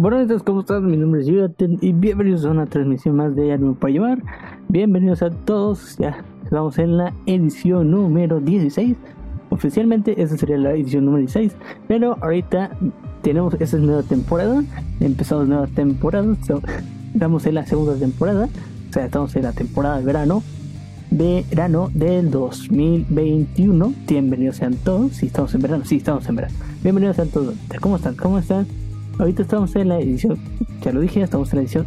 Buenas ¿cómo estás? Mi nombre es Yudaten y bienvenidos a una transmisión más de Anime para llevar. Bienvenidos a todos, ya estamos en la edición número 16. Oficialmente esta sería la edición número 16, pero ahorita tenemos, esta es nueva temporada, empezamos nueva temporada, estamos en la segunda temporada, o sea, estamos en la temporada de verano, verano del 2021. Bienvenidos sean todos, si estamos en verano, sí, estamos en verano. Bienvenidos sean todos, ¿cómo están? ¿Cómo están? Ahorita estamos en la edición, ya lo dije, estamos en la edición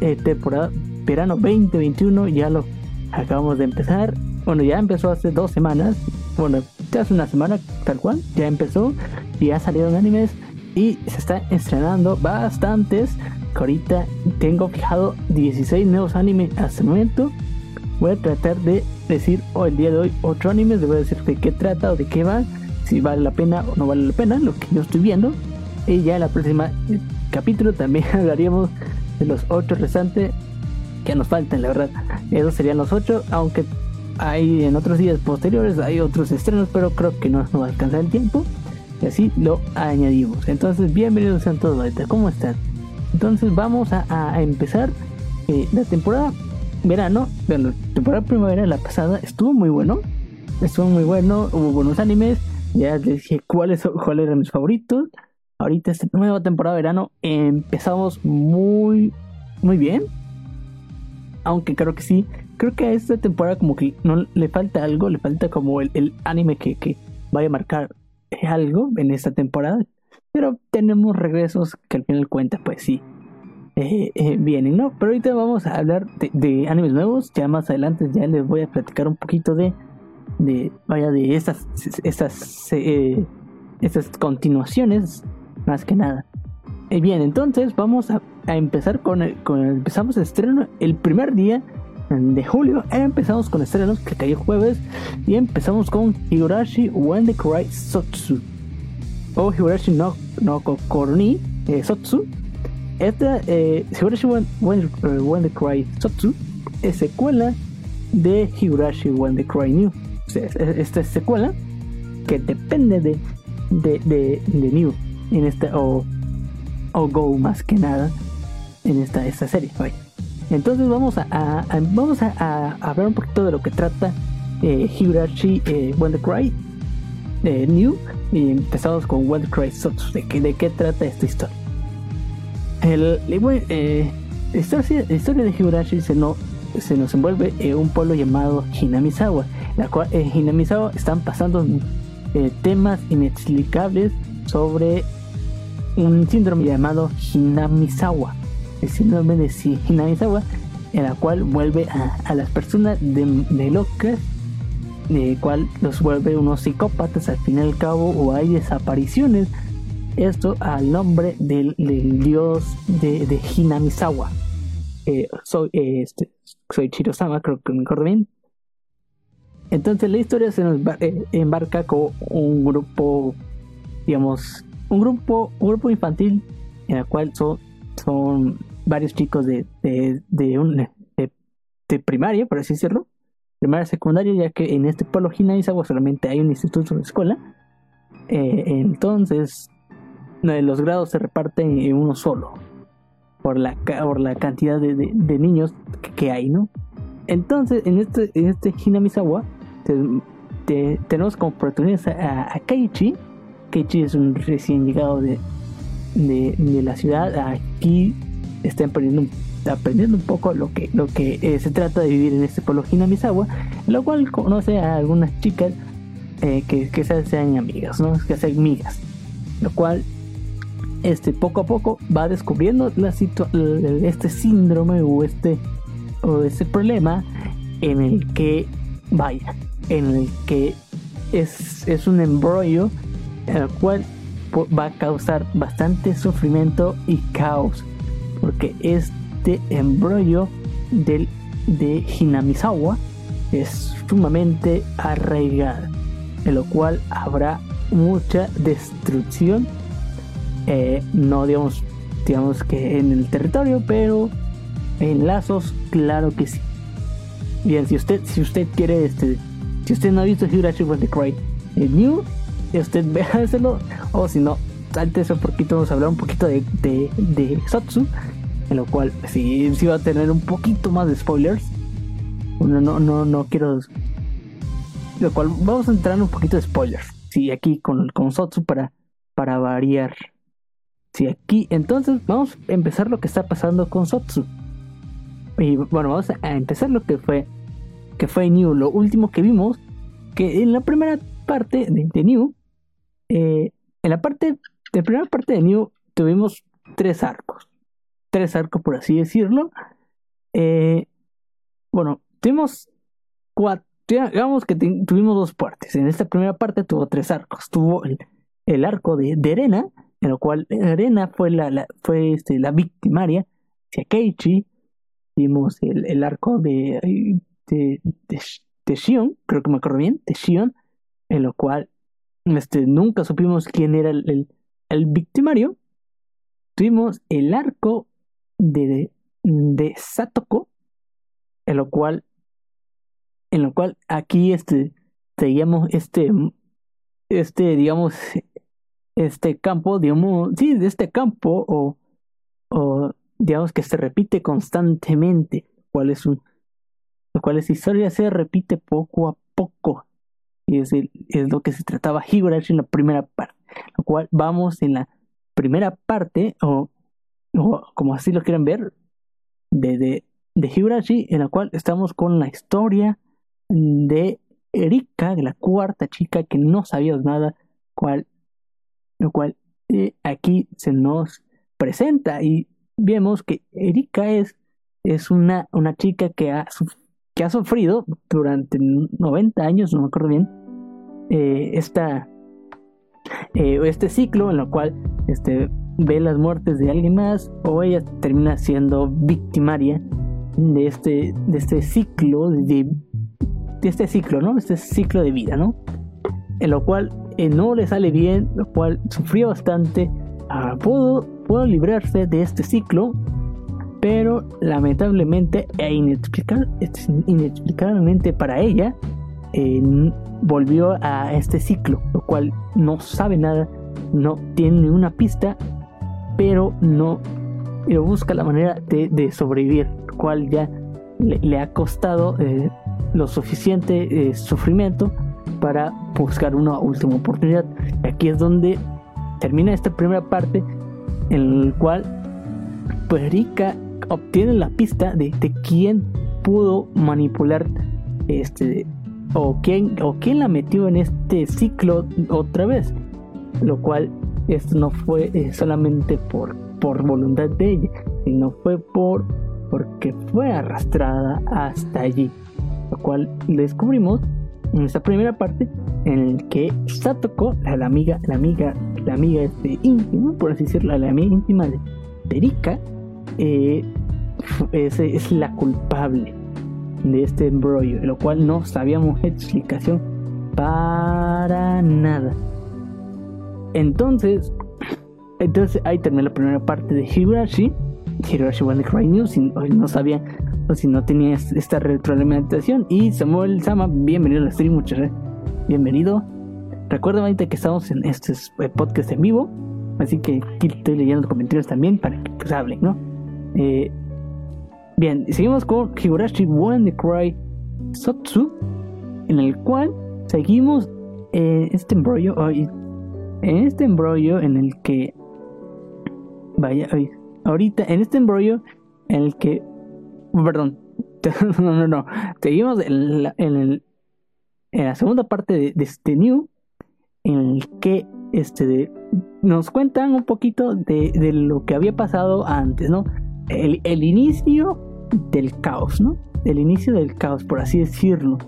eh, temporada verano 2021, ya lo acabamos de empezar. Bueno, ya empezó hace dos semanas, bueno, ya hace una semana tal cual, ya empezó, ya salieron animes y se está estrenando bastantes. Ahorita tengo fijado 16 nuevos animes hasta el momento. Voy a tratar de decir oh, el día de hoy otro anime, les voy a decir de qué trata o de qué va, si vale la pena o no vale la pena, lo que yo estoy viendo. Y ya en la próxima capítulo también hablaríamos de los ocho restantes que nos faltan, la verdad. Esos serían los ocho, aunque hay en otros días posteriores hay otros estrenos, pero creo que no nos va a alcanzar el tiempo. Y así lo añadimos. Entonces, bienvenidos a todos ahorita. ¿Cómo están? Entonces vamos a, a empezar eh, la temporada verano. Bueno, la temporada primavera, la pasada, estuvo muy bueno. Estuvo muy bueno. Hubo buenos animes. Ya les dije cuáles, cuáles eran mis favoritos ahorita esta nueva temporada de verano empezamos muy muy bien. Aunque creo que sí creo que a esta temporada como que no le falta algo le falta como el, anime que, que, vaya a marcar algo en esta temporada. Pero tenemos regresos que al final cuenta pues sí eh, eh, vienen no pero ahorita vamos a hablar de, animes nuevos. Ya más adelante ya les voy a platicar un poquito de de vaya de estas estas eh, estas continuaciones más que nada. Eh, bien, entonces vamos a, empezar con, el, con empezamos el estreno el primer día de julio. Empezamos con estrenos que cayó jueves y empezamos con Higurashi When the Cry Sotsu o Higurashi no, no Koroni eh, Sotsu. Esta eh, Higurashi When, When, the Cry Sotsu es secuela de Higurashi When the Cry New. esta es secuela que depende de, de, de, de New en esta, o, o Go más que nada, en esta, esta serie. Entonces vamos a, vamos a, hablar un poquito de lo que trata eh, Higurashi eh, the Cry eh, New y empezamos con the Cry Sotsu, de, de qué trata esta historia. El, eh, la, historia, la historia de Higurashi se, no, se nos envuelve en un pueblo llamado Hinamizawa, la cual en Hinamizawa están pasando temas inexplicables sobre un síndrome llamado Hinamizawa, el síndrome de Hinamizawa, en la cual vuelve a, las personas de, locas, de cual los vuelve unos psicópatas al fin y al cabo, o hay desapariciones. Esto al nombre del, dios de, de Hinamizawa. Eh, soy, este, soy Chirosama, creo que me acuerdo bien. Entonces la historia se nos eh, embarca con un grupo, digamos, un grupo, grupo infantil en el cual son, son varios chicos de, de, de, primaria, por así decirlo, primaria, secundaria, ya que en este pueblo Hinaizawa solamente hay un instituto de escuela. Eh, entonces, los grados se reparten en uno solo, por la, por la cantidad de, niños que, hay, ¿no? Entonces, en este, en este Hinamizawa, tenemos como protagonista a, a Keiichi, Kechi es un recién llegado de, de, la ciudad. Aquí está aprendiendo, aprendiendo un poco lo que, lo que eh, se trata de vivir en este pueblo Hinamizawa, lo cual conoce a algunas chicas eh, que, que se hacen amigas, ¿no? que hacen amigas, lo cual este, poco a poco va descubriendo la este síndrome o este, o este problema en el que vaya, en el que es, es un embrollo el cual va a causar bastante sufrimiento y caos, porque este embrollo del, de Hinamizawa es sumamente arraigado, en lo cual habrá mucha destrucción, eh, no digamos, digamos que en el territorio, pero en lazos, claro que sí. Bien, si usted, si usted quiere, este, si usted no ha visto Hirachi with the Cry, New usted véaselo o si no antes un poquito vamos a hablar un poquito de, de, de en lo cual sí, sí va a tener un poquito más de spoilers. No, no, no, no quiero. Lo cual vamos a entrar en un poquito de spoilers. Sí, aquí con, con Sotsu para, para variar. Sí, aquí entonces vamos a empezar lo que está pasando con Sotsu. Y bueno, vamos a empezar lo que fue que fue New, lo último que vimos, que en la primera parte de, New, eh, en la parte, de primera parte de New tuvimos tres arcos, tres arcos por así decirlo. Eh, bueno, tuvimos cuatro, digamos que tuvimos dos partes. En esta primera parte tuvo tres arcos. Tuvo el, arco de, Arena, en lo cual Arena fue la, fue este, la victimaria hacia Keiichi. Vimos el, el arco de de, de, Shion, creo que me acuerdo bien, de Shion, en lo cual este, nunca supimos quién era el, el, victimario. Tuvimos el arco de, de, Satoko, en lo cual, en lo cual aquí este, seguíamos este, este, digamos, este campo, digamos, sí, de este campo, o, digamos que se repite constantemente, cuál es un, lo cual esa historia se repite poco a poco. Y es, es lo que se trataba Higurashi en la primera parte. Lo cual vamos en la primera parte, o, como así lo quieren ver, de, de, de Higurashi, en la cual estamos con la historia de Erika, de la cuarta chica que no sabía nada, cual, lo cual eh, aquí se nos presenta y vemos que Erika es, es una, una chica que ha, que ha sufrido durante 90 años, no me acuerdo bien, eh, esta, eh, este ciclo en el cual este, ve las muertes de alguien más o ella termina siendo victimaria de este, de este ciclo, de, de este ciclo, ¿no? Este ciclo de vida, ¿no? En lo cual eh, no le sale bien, lo cual sufrió bastante, ah, pudo, pudo librarse de este ciclo pero lamentablemente e inexplicablemente para ella volvió a este ciclo, lo cual no sabe nada, no tiene una pista, pero no busca la manera de, sobrevivir, lo cual ya le, ha costado eh, lo suficiente eh, sufrimiento para buscar una última oportunidad. Aquí es donde termina esta primera parte en la cual pues obtiene la pista de, quién pudo manipular este o quién o quién la metió en este ciclo otra vez. Lo cual esto no fue eh, solamente por por voluntad de ella sino fue por porque fue arrastrada hasta allí. Lo cual descubrimos en esta primera parte en el que Satoko la, amiga la amiga la amiga este íntima por así decirlo la amiga íntima de Erika eh, es, la culpable de este embrollo, lo cual no sabíamos explicación para nada. Entonces, entonces ahí termina la primera parte de Higurashi. Higurashi One Cry News, si no sabía o si no tenía esta retroalimentación. Y Samuel Sama, bienvenido al stream, muchas gracias. Bienvenido. Recuerda que estamos en este podcast en vivo. Así que aquí estoy leyendo los comentarios también para que pues, hablen, ¿no? Eh, bien, seguimos con Higurashi One Cry Sotsu, en el cual seguimos en este embrollo, en este embrollo en el que, vaya, ahorita, en este embrollo en el que, perdón, no, no, no, seguimos en la, en, el, en la segunda parte de, de este New, en el que este nos cuentan un poquito de, de, lo que había pasado antes, ¿no? el, inicio del caos, ¿no? El inicio del caos, por así decirlo.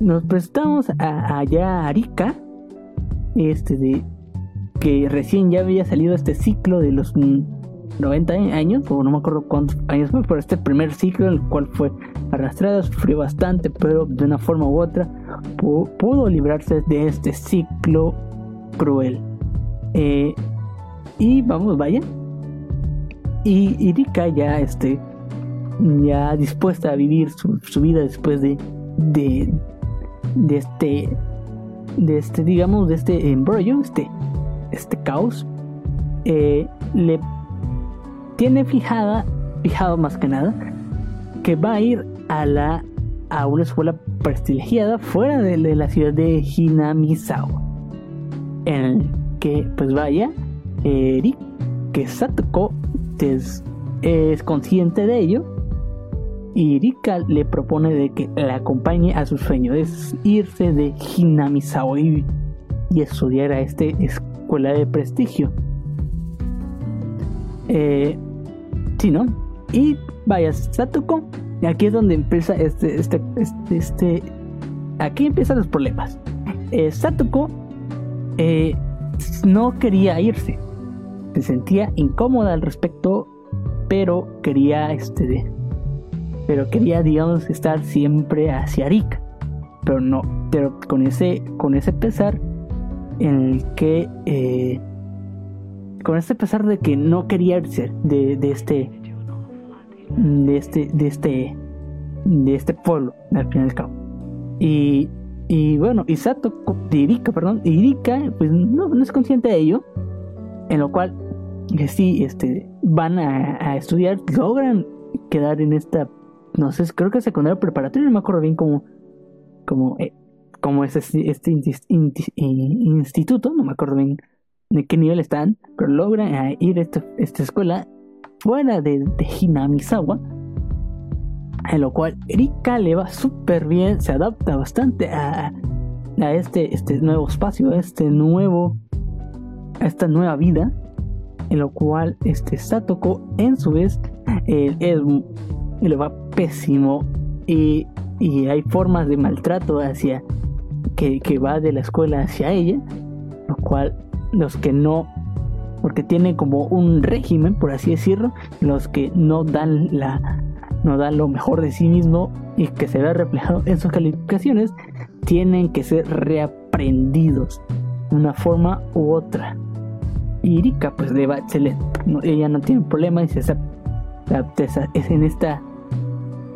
Nos prestamos a, allá a Arica, este de que recién ya había salido este ciclo de los 90 años, o no me acuerdo cuántos años fue, pero este primer ciclo en el cual fue arrastrada, sufrió bastante, pero de una forma u otra pudo, librarse de este ciclo cruel. Eh, y vamos, vaya, y, Rika ya este ya dispuesta a vivir su, vida después de, de, de este de este digamos de este embrollo este este caos, eh, le tiene fijada, fijado más que nada, que va a ir a la a una escuela prestigiada fuera de, la ciudad de Hinamizawa. En que pues vaya, Eric, que Satoko es, es consciente de ello y Rika le propone de que la acompañe a su sueño, es irse de Hinamizawa y, y estudiar a esta escuela de prestigio. Eh, sí, ¿no? Y vaya, Satoko, aquí es donde empieza este, este, este, este aquí empiezan los problemas. Eh, Satoko eh, no quería irse, se sentía incómoda al respecto, pero quería este, pero quería, digamos, estar siempre hacia Rika. Pero no, pero con ese, con ese pesar en el que, eh, con ese pesar de que no quería irse de, de este, de este, de este, de este pueblo, al fin y al cabo. Y, y bueno, Isato, Irika, perdón, Irika, pues no, es consciente de ello, en lo cual, que sí, este, van a estudiar, logran quedar en esta no sé, creo que es secundario preparatorio, no me acuerdo bien cómo, cómo, eh, cómo es este, este instituto, no me acuerdo bien de qué nivel están, pero logran ir a esta, esta escuela fuera de, de, Hinamizawa, en lo cual Erika le va súper bien, se adapta bastante a, a este, este nuevo espacio, a este nuevo, a esta nueva vida, en lo cual este Satoko en su vez eh, es y le va pésimo y, hay formas de maltrato hacia que, va de la escuela hacia ella, lo cual los que no, porque tiene como un régimen, por así decirlo, los que no dan la no dan lo mejor de sí mismo y que se ve reflejado en sus calificaciones, tienen que ser reaprendidos de una forma u otra. Y Irika pues le va excelente, ella no tiene problema y se es en esta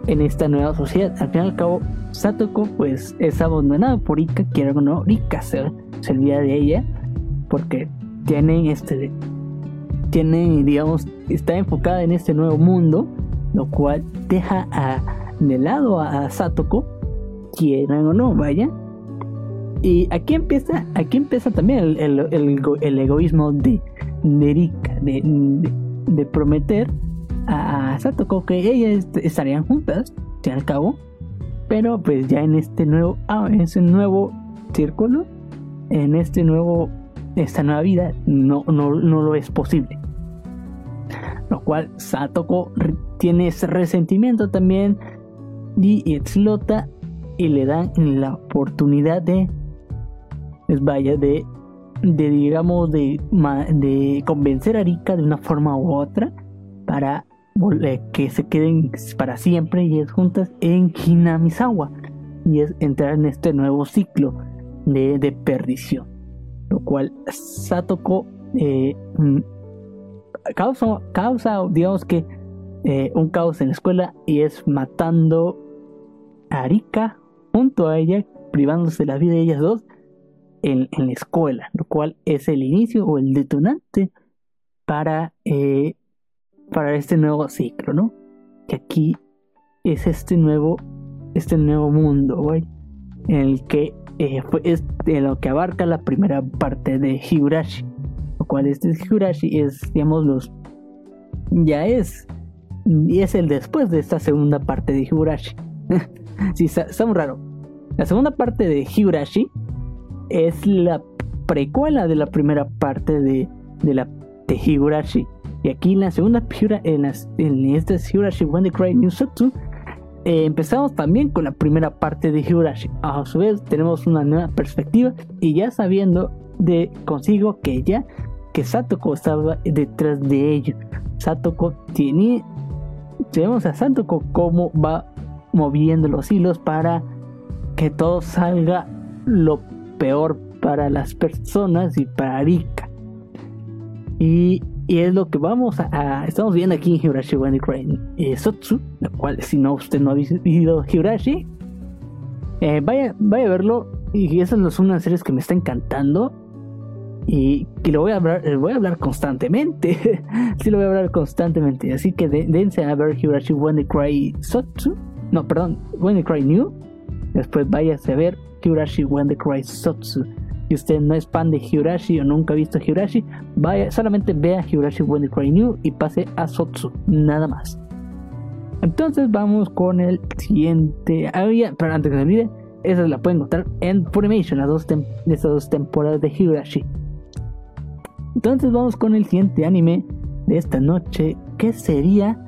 en esta nueva sociedad. Al fin y al cabo, Satoko pues es abandonada por Rika, quiere o no, Rika se, se olvida de ella porque tiene este tiene digamos está enfocada en este nuevo mundo lo cual deja a, de lado a, Satoko quieran o no vaya y aquí empieza aquí empieza también el, el, el, egoísmo de, de Rika de, de prometer a Satoko que ellas estarían juntas, al al cabo, pero pues ya en este nuevo, ah, en ese nuevo círculo, en este nuevo, esta nueva vida, no, no, no lo es posible. Lo cual Satoko tiene ese resentimiento también y explota y le dan la oportunidad de, pues vaya, de, de digamos, de, de convencer a Rika de una forma u otra para que se queden para siempre y es juntas en Hinamizawa y es entrar en este nuevo ciclo de, perdición lo cual Satoko eh, mm, causa, causa digamos que eh, un caos en la escuela y es matando a Rika junto a ella privándose de la vida de ellas dos en, la escuela lo cual es el inicio o el detonante para eh, para este nuevo ciclo, ¿no? Que aquí es este nuevo, este nuevo mundo, güey, en el que eh, es de lo que abarca la primera parte de Higurashi, lo cual este Higurashi es, digamos, los, ya es, y es el después de esta segunda parte de Higurashi. sí, está, muy raro. La segunda parte de Higurashi es la precuela de la primera parte de, de la de Higurashi. Y aquí en la segunda Pura, en, las, en esta Higurashi When the Cry New eh, empezamos también con la primera parte de Higurashi. A su vez, tenemos una nueva perspectiva y ya sabiendo de consigo que ya que Satoko estaba detrás de ello. Satoko tiene. Vemos a Satoko cómo va moviendo los hilos para que todo salga lo peor para las personas y para Rika. Y y es lo que vamos a, estamos viendo aquí en Higurashi When eh, Sotsu, lo cual si no usted no ha visto Higurashi, eh, vaya, vaya a verlo. Y esa es una de las series que me está encantando. y que lo voy a hablar, voy a hablar constantemente. sí, lo voy a hablar constantemente. Así que dense a ver Higurashi When the Cry Sotsu. No, perdón, When Cry New. Después váyase a ver Higurashi When Cry Sotsu. Si usted no es fan de Higurashi o nunca ha visto Higurashi, vaya, solamente vea Higurashi When Cry New y pase a Sotsu. Nada más. Entonces vamos con el siguiente. Ah, pero antes que se olvide, esa la pueden encontrar en Funimation, las dos, estas dos temporadas de Higurashi. Entonces vamos con el siguiente anime de esta noche, que sería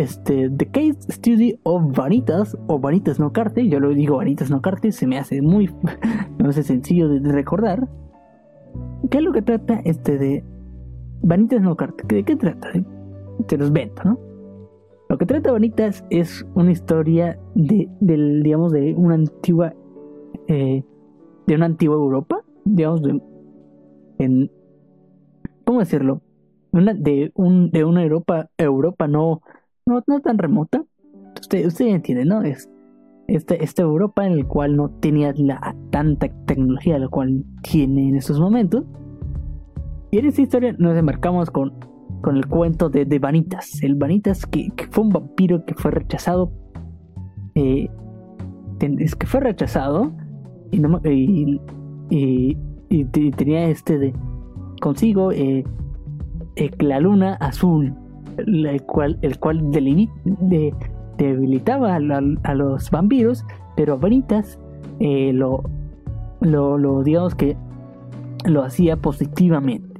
este The Case Study of Vanitas o Vanitas no Carte. Yo lo digo Vanitas no Carte, se me hace muy me hace sencillo de, recordar. ¿Qué es lo que trata este de Vanitas no Carte? ¿De qué trata? Te los vento, ¿no? Lo que trata Vanitas es una historia de, del, digamos, de una antigua, eh, de una antigua Europa, digamos, de, ¿cómo decirlo? De, un, de una Europa, Europa no, no, no tan remota. Usted, usted entiende, ¿no? Es esta, esta Europa en la cual no tenía la tanta tecnología la cual tiene en estos momentos. Y en esta historia nos embarcamos con, con el cuento de, de Vanitas. El Vanitas que, fue un vampiro que fue rechazado. Eh, es que fue rechazado y, tenía este de consigo eh, eh, la luna azul, el cual, debilitaba a, los vampiros, pero Vanitas eh, lo, lo, digamos que lo hacía positivamente.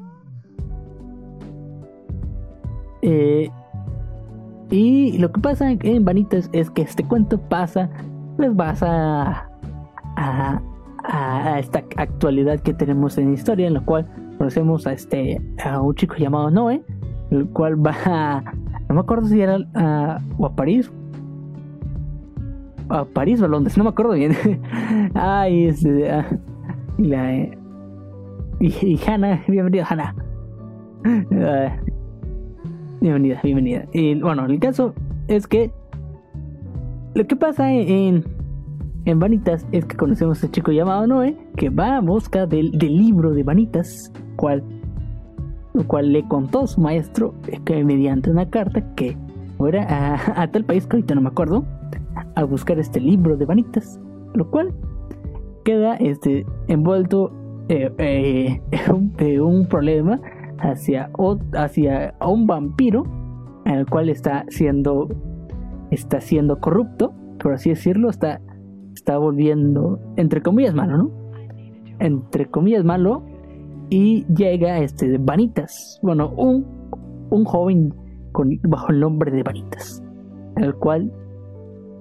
y lo que pasa en Vanitas es que este cuento pasa, pues pasa a, a, esta actualidad que tenemos en la historia, en la cual conocemos a este a un chico llamado Noé, el cual va a, no me acuerdo si era a, o a París a París o a Londres, no me acuerdo bien. Ay, este, ah, y la y, Hannah, bienvenida Hannah. Ah, bienvenida, bienvenida. Y bueno, el caso es que lo que pasa en, en Vanitas es que conocemos a este chico llamado Noé que va a busca del, del libro de Vanitas cual, lo cual le contó su maestro que mediante una carta que fuera a, tal país que ahorita no me acuerdo a buscar este libro de vanitas, lo cual queda este envuelto eh, eh, de un problema hacia, hacia un vampiro el cual está siendo está siendo corrupto, por así decirlo, está está volviendo entre comillas malo, ¿no? Entre comillas malo y llega este de Vanitas, bueno, un, un joven bajo el nombre de Vanitas, el cual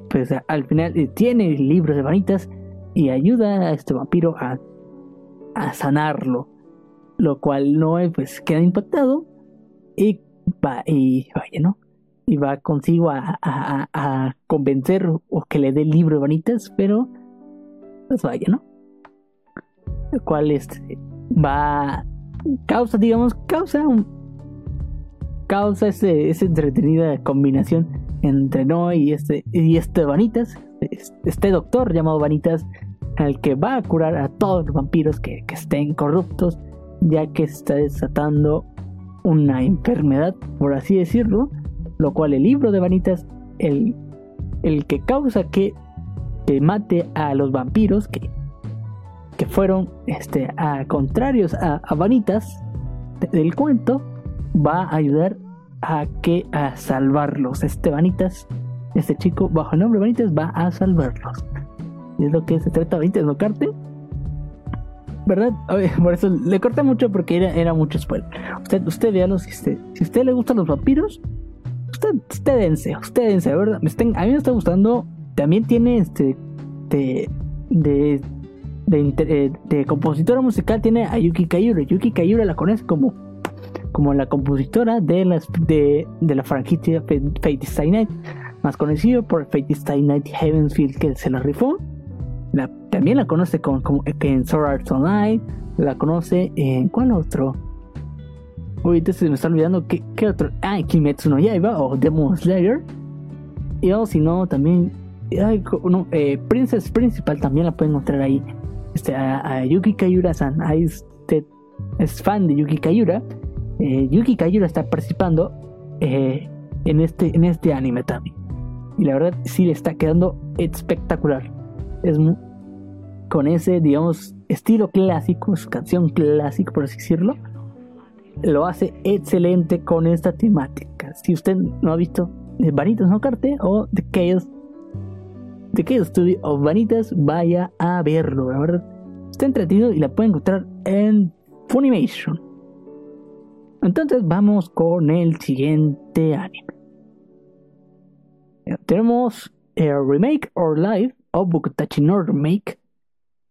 pues al final eh, tiene el libro de Vanitas y ayuda a este vampiro a, a sanarlo, lo cual no pues queda impactado y va y vaya, ¿no? Y va consigo a, a, a convencer o que le dé el libro de Vanitas, pero pues vaya, ¿no? El cual este va causa digamos causa un causa ese, esa entretenida combinación entre Noé y este y este Vanitas este doctor llamado Vanitas al que va a curar a todos los vampiros que, estén corruptos ya que está desatando una enfermedad por así decirlo lo cual el libro de Vanitas el, el que causa que, que mate a los vampiros que que fueron este, a, contrarios a, Vanitas del cuento, va a ayudar a que a salvarlos. Este Vanitas, este chico bajo el nombre Vanitas va a salvarlos. Es lo que se trata Vanitas, ¿no, Carte? ¿Verdad? por eso le corté mucho porque era, era mucho spoiler. Usted, usted véalo, si usted, si usted le gustan los vampiros, usted, usted dense, usted dense, ¿verdad? a mí me está gustando. También tiene este de de, de, compositora musical tiene a Yuki Kayura. Yuki Kayura la conoce como, como la compositora de, las, de, de la franquicia Fate Stay Night, más conocido por Fate Stay Night Heavensfield, que se la rifó. También la conoce con, como, en Sword Art Online, la conoce en. ¿Cuál otro? Uy, entonces me está olvidando. ¿Qué, qué otro? Ah, Kimetsu no Yaiba o Demon Slayer. Y o si no, también. no, eh, Princess Principal también la pueden encontrar ahí este, a, Yuki Kayura-san. Ahí usted es fan de Yuki Kayura, eh, Yuki Kayura está participando eh, en, este, en este anime también. Y la verdad sí le está quedando espectacular. Es con ese, digamos, estilo clásico, su canción clásica, por así decirlo, lo hace excelente con esta temática. Si usted no ha visto Vanitas no Carte o The Chaos, The Chaos Studio of Vanitas, vaya a verlo. La verdad, está entretenido y la puede encontrar en Funimation. Entonces vamos con el siguiente anime. Tenemos el remake or live of Bukutachi no Remake,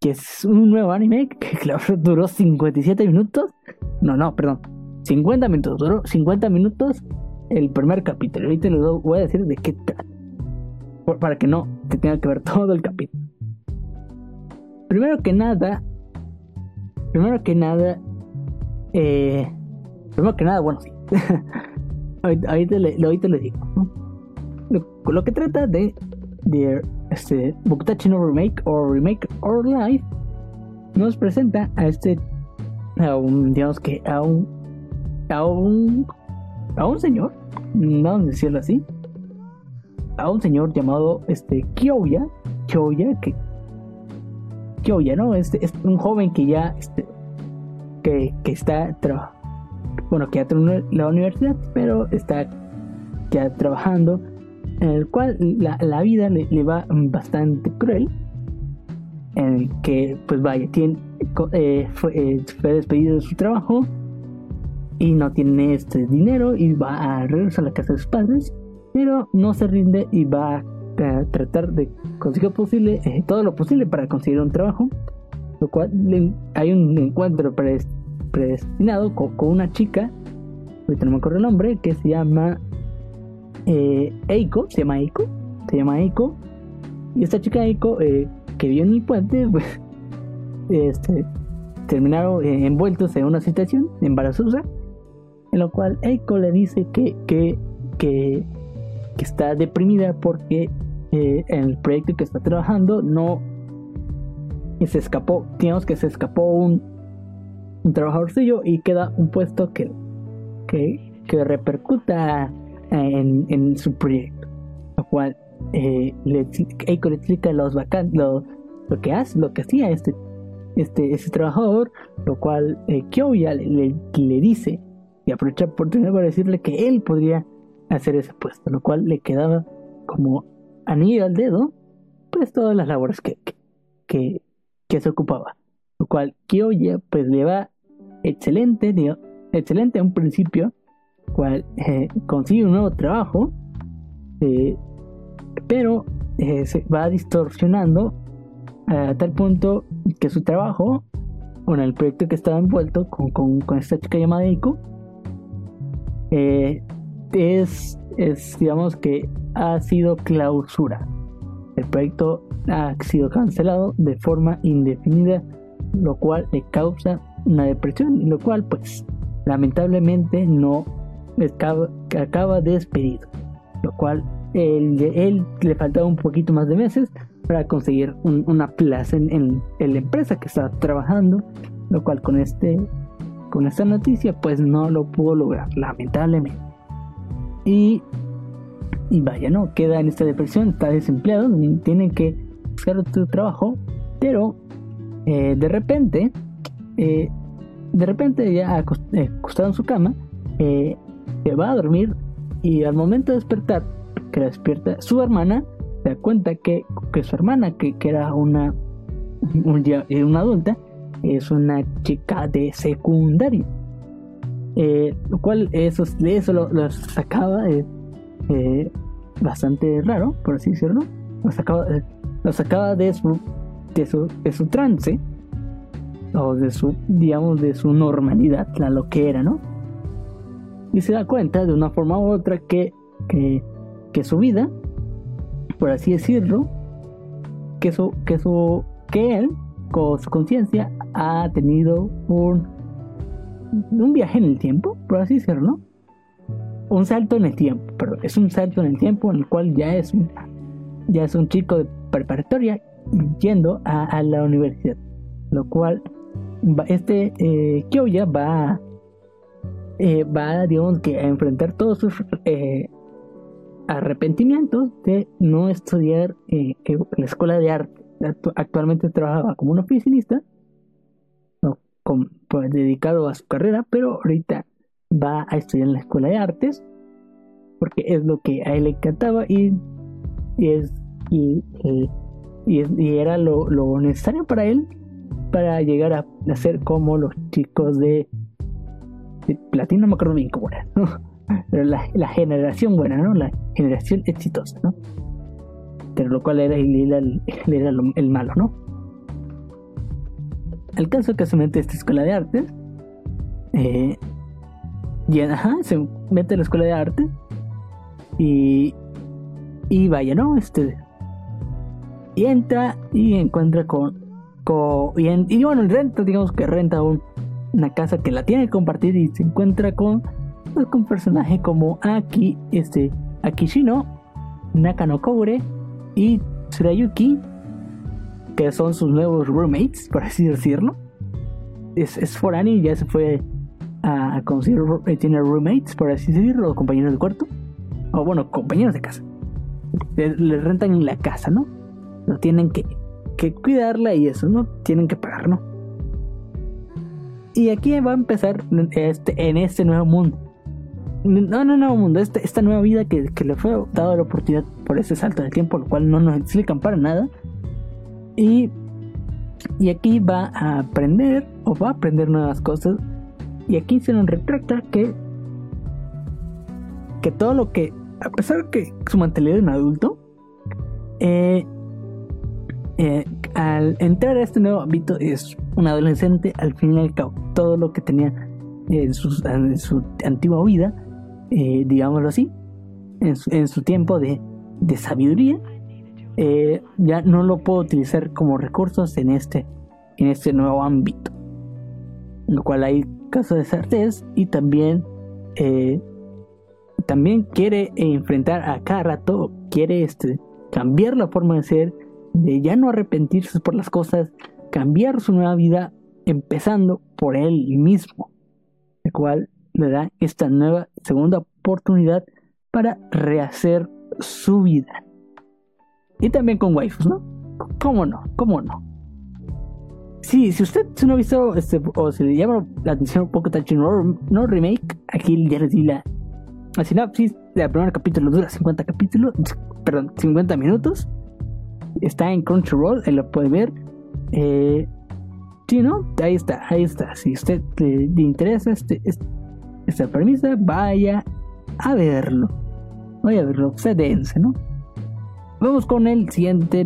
que es un nuevo anime que duró 57 minutos. No, no, perdón. 50 minutos. Duró 50 minutos el primer capítulo. Ahorita les voy a decir de qué trata. Para que no te tenga que ver todo el capítulo. Primero que nada. Primero que nada. Eh, primero que nada, bueno, sí. ahorita, le, digo. Lo, que trata de, de este Bukutachi no Remake o Remake or Life nos presenta a este a un digamos que a un a un a un señor no decirlo así, a un señor llamado este Kyoya, Kyoya, que Kyoya, ¿no? Este es un joven que ya este, que, que está bueno, que ya terminó la universidad, pero está ya trabajando, en el cual la, vida le, va bastante cruel, en que, pues vaya, tiene, eh, fue, eh, fue despedido de su trabajo, y no tiene este dinero y va a regresar a la casa de sus padres, pero no se rinde y va a tratar de conseguir posible, eh, todo lo posible para conseguir un trabajo, lo cual hay un encuentro predestinado con, una chica, ahorita no me acuerdo el nombre, que se llama eh, Eiko, se llama Eiko, se llama Eiko, y esta chica Eiko eh, que vio en el puente, pues, este, terminaron envueltos en una situación embarazosa en lo cual Eiko le dice que, que, que, está deprimida porque eh, en el proyecto que está trabajando no se escapó, digamos que se escapó un, un trabajadorcillo y queda un puesto que, que, que repercuta en, su proyecto, lo cual eh, Eiko le explica los lo, lo que hace, lo que hacía este, este, este trabajador, lo cual eh, Kyoya le, le, le dice y aprovecha la oportunidad para decirle que él podría hacer ese puesto, lo cual le quedaba como anillo al dedo, pues todas las labores que, que, que, se ocupaba. Lo cual Kyoya pues le va excelente, excelente a un principio, cual eh, consigue un nuevo trabajo, eh, pero eh, se va distorsionando a tal punto que su trabajo, bueno, el proyecto que estaba envuelto con, con, con esta chica llamada Eiko, eh, es, es, digamos que ha sido clausura. El proyecto ha sido cancelado de forma indefinida, lo cual le causa una depresión, lo cual pues lamentablemente no acaba, acaba despedido, lo cual él, le faltaba un poquito más de meses para conseguir una plaza en, en, la empresa que estaba trabajando, lo cual con este con esta noticia pues no lo pudo lograr, lamentablemente. Y, y vaya, ¿no? Queda en esta depresión, está desempleado, tiene que buscar otro trabajo, pero eh, de repente, eh, de repente ya eh, acostado en su cama, se va a dormir y al momento de despertar, que despierta su hermana, se da cuenta que, que su hermana, que, que era una, una adulta, es una chica de secundaria. Eh, lo cual eso, eso lo, sacaba eh, eh, bastante raro, por así decirlo. Lo sacaba, lo sacaba de, su, de, su, de su trance, o de su, digamos, de su normalidad, la lo que era, ¿no? Y se da cuenta de una forma u otra que, que, que su vida, por así decirlo, que su, que su, que él con su conciencia ha tenido un, un viaje en el tiempo, por así decirlo, Un salto en el tiempo, pero es un salto en el tiempo en el cual ya es un, ya es un chico de preparatoria yendo a, la universidad, lo cual este eh, Kyoya va, eh, que a enfrentar todos sus eh, arrepentimientos de no estudiar en la escuela de arte. Actualmente trabajaba como un oficinista, pues, dedicado a su carrera, pero ahorita va a estudiar en la escuela de artes porque es lo que a él le encantaba y, es y, y, era lo, necesario para él para llegar a, ser como los chicos de, platino no me pero la, generación buena no la generación exitosa no pero lo cual era, era, era el malo no el caso que se mete esta escuela de artes eh, y se mete a la escuela de arte y, y vaya, ¿no? Este, y entra y encuentra con, con y, en, y bueno, renta, digamos que renta una casa que la tiene que compartir y se encuentra con, pues, con personajes como Aki, este, Akishino, Nakano Koure y Tsurayuki, son sus nuevos roommates, por así decirlo. Es, es Forani, ya se fue a conseguir, eh, tiene roommates, por así decirlo, compañeros de cuarto o bueno, compañeros de casa, le, rentan en la casa, ¿no? No tienen que, que cuidarla y eso, ¿no? Tienen que pagar, ¿no? Y aquí va a empezar este, en este nuevo mundo. No, no, nuevo mundo, este, esta nueva vida que, que, le fue dado la oportunidad por ese salto de tiempo, lo cual no nos explican para nada. Y, y aquí va a aprender, o va a aprender nuevas cosas. Y aquí se nos retracta que, que todo lo que a pesar de que su mentalidad es un adulto, eh, eh, al entrar a este nuevo ámbito es un adolescente, al fin y al cabo, todo lo que tenía en su, antigua vida, eh, digámoslo así, en su, tiempo de, sabiduría, ya no lo puedo utilizar como recursos en este, en este nuevo ámbito. Lo cual hay casos de certeza y también también quiere enfrentar a cada rato, quiere este, cambiar la forma de ser, de ya no arrepentirse por las cosas, cambiar su nueva vida, empezando por él mismo, el cual le da esta nueva segunda oportunidad para rehacer su vida. Y también con waifus, ¿no? ¿Cómo no? ¿Cómo no? Sí, si usted no ha visto este, o se le llama la atención un poco Tachi no, remake, aquí ya les di la la sinopsis del primer capítulo dura 50 capítulos, perdón, 50 minutos. Está en Crunchyroll, ahí lo puede ver. Eh, sí, ¿no? Ahí está, ahí está. Si usted le, interesa este, este, esta premisa, vaya a verlo. Vaya a verlo, dense, ¿no? Vamos con el siguiente,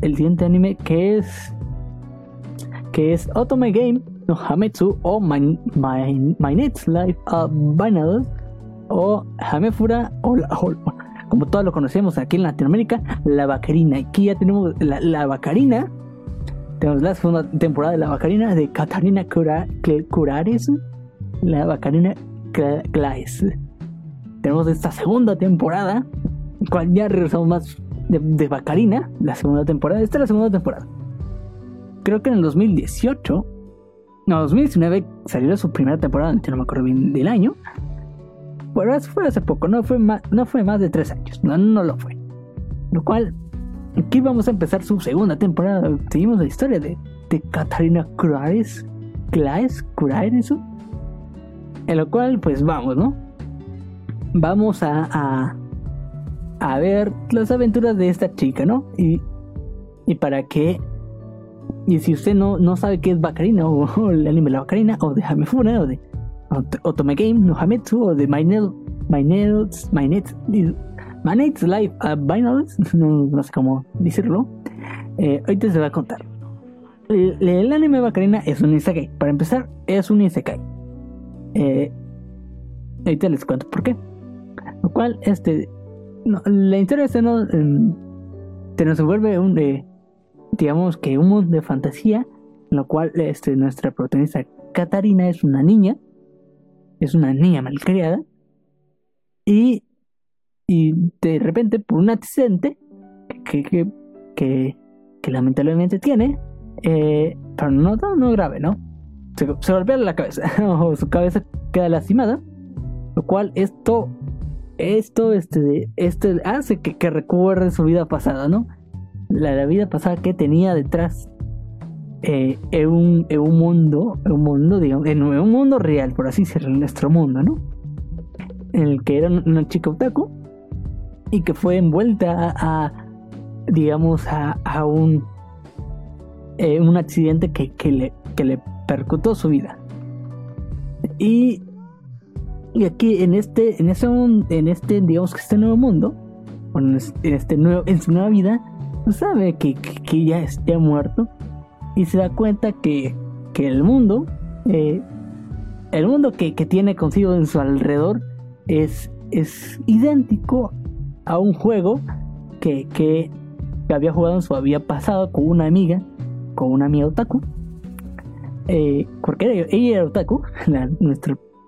el siguiente anime que es que es Otome Game no Hametsu o My, My, My Next Life of Binados o Hamefura o, como todos lo conocemos aquí en Latinoamérica, la Bacarina. Aquí ya tenemos la, la Bacarina. Tenemos la segunda temporada de la Bacarina de Katarina Curares. La Bacarina Claes. Tenemos esta segunda temporada, cual ya regresamos más de, Bacarina, la segunda temporada. Esta es la segunda temporada. Creo que en el 2018, no, 2019 salió su primera temporada, no me acuerdo bien del año. Bueno, eso fue hace poco, no fue más, no fue más de tres años, no, no lo fue. Lo cual, aquí vamos a empezar su segunda temporada. Seguimos la historia de, de Katarina Claes, Claes, eso. En lo cual, pues vamos, ¿no? Vamos a, a ver las aventuras de esta chica, ¿no? Y, y para qué y si usted no, no sabe qué es Bacarina o, el anime La Bacarina o de Hamefuna o de Otome Game no Hametsu o de My Nails, My Life uh, no, sé cómo decirlo. Eh, ahorita se va a contar. El, el, anime Bacarina es un Isekai. Para empezar, es un Isekai. Eh, ahorita les cuento por qué. Lo cual, este. La historia se nos, se nos vuelve un. Eh, digamos que un mundo de fantasía. En lo cual, este, nuestra protagonista Katarina es una niña es una niña malcriada y, y de repente por un accidente que, que, que, lamentablemente tiene, eh, pero no, no, grave, ¿no? se, se golpea la cabeza o su cabeza queda lastimada, lo cual esto esto este, este hace que, recuerde su vida pasada, ¿no? La, la vida pasada que tenía detrás eh, en, un, en, un, mundo, en un mundo, digamos, en un mundo real, por así decirlo, en nuestro mundo, ¿no? En el que era una chica otaku y que fue envuelta a, digamos, a, a un, eh, un accidente que, que, le, que le percutó su vida. Y y aquí en este, en ese, en este, digamos que este nuevo mundo, en este nuevo, en su nueva vida, pues sabe que, que, ya está muerto y se da cuenta que, que el mundo, eh, el mundo que, que, tiene consigo en su alrededor es, es idéntico a un juego que, que, había jugado en su vida pasado con una amiga, con una amiga otaku. Eh, porque ella, era otaku, la,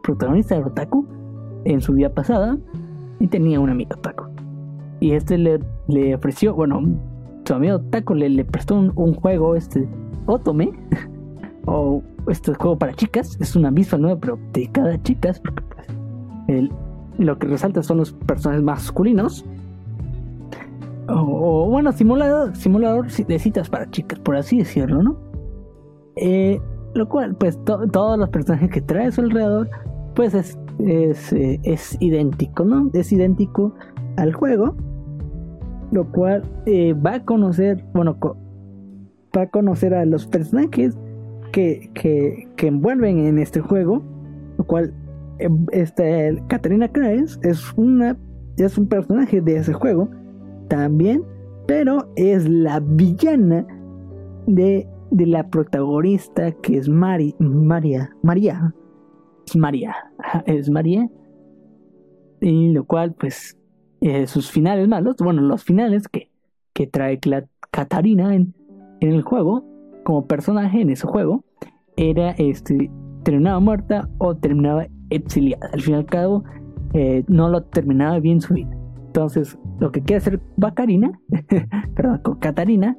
protagonista de otaku en su vida pasada y tenía un amigo otaku. Y este le, le ofreció, bueno, su amigo otaku le, le prestó un, juego, este, Otome, o este juego para chicas, es una misma nueva, pero dedicada a chicas, porque pues, lo que resalta son los personajes masculinos. O, bueno, simulador, simulador de citas para chicas, por así decirlo, ¿no? Eh, lo cual, pues todos los personajes que trae a su alrededor pues es, eh, es, idéntico, ¿no? Es idéntico al juego, lo cual eh, va a conocer, bueno, va a conocer a los personajes que, que, que envuelven en este juego, lo cual este, Katarina Kraes es una es un personaje de ese juego también, pero es la villana de, de la protagonista que es Mari, María, María, es María, es María. Y lo cual, pues, eh, sus finales malos, bueno, los finales que, que trae la Katarina en, en, el juego, como personaje en ese juego, era este, terminaba muerta o terminaba exiliada. Al fin y al cabo, eh, no lo terminaba bien su vida. Entonces, lo que quiere hacer Bacarina, perdón, con Katarina,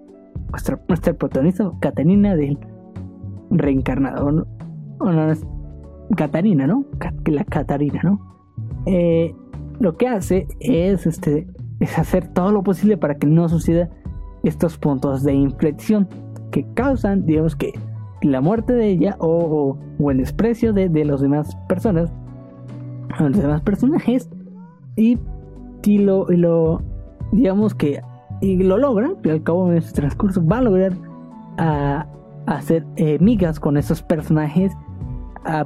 nuestra, nuestra protagonista, Katarina del reencarnado. Bueno, Catarina, ¿no? La Catarina, ¿no? Eh, lo que hace es, este, es hacer todo lo posible para que no suceda estos puntos de inflexión que causan, digamos que, la muerte de ella o, o, el desprecio de, de las demás personas, los demás personajes, y, y, lo, lo, digamos que, y lo logra, y al cabo de este transcurso va a lograr a, hacer eh, migas con esos personajes